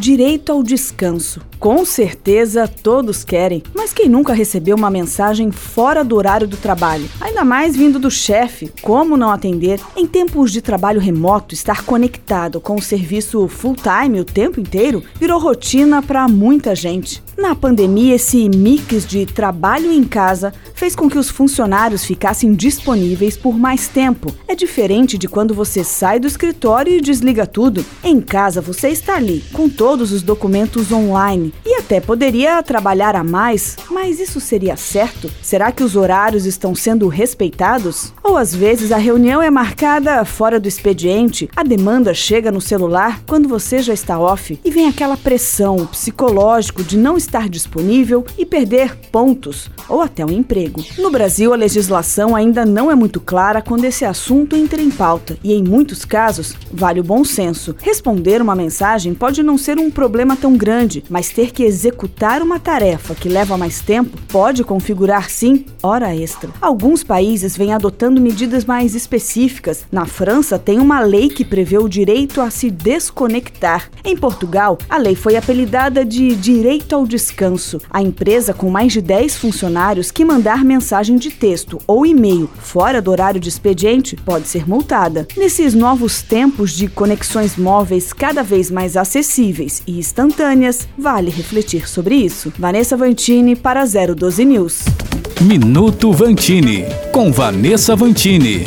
Direito ao descanso. Com certeza todos querem, mas quem nunca recebeu uma mensagem fora do horário do trabalho? Ainda mais vindo do chefe, como não atender? Em tempos de trabalho remoto, estar conectado com o serviço full-time o tempo inteiro virou rotina para muita gente. Na pandemia, esse mix de trabalho em casa fez com que os funcionários ficassem disponíveis por mais tempo. É diferente de quando você sai do escritório e desliga tudo. Em casa, você está ali, com todos os documentos online. E até poderia trabalhar a mais, mas isso seria certo? Será que os horários estão sendo respeitados? Ou às vezes a reunião é marcada fora do expediente, a demanda chega no celular quando você já está off e vem aquela pressão psicológico de não estar disponível e perder pontos ou até um emprego. No Brasil, a legislação ainda não é muito clara quando esse assunto entra em pauta e, em muitos casos, vale o bom senso. Responder uma mensagem pode não ser um problema tão grande, mas ter que executar uma tarefa que leva mais tempo pode configurar, sim, hora extra. Alguns países vêm adotando medidas mais específicas. Na França, tem uma lei que prevê o direito a se desconectar. Em Portugal, a lei foi apelidada de Direito ao Descanso. A empresa com mais de 10 funcionários que mandar mensagem de texto ou e-mail fora do horário de expediente pode ser multada. Nesses novos tempos de conexões móveis cada vez mais acessíveis e instantâneas, vale refletir sobre isso. Vanessa Vantini para 012 News. Minuto Vantini, com Vanessa Vantini.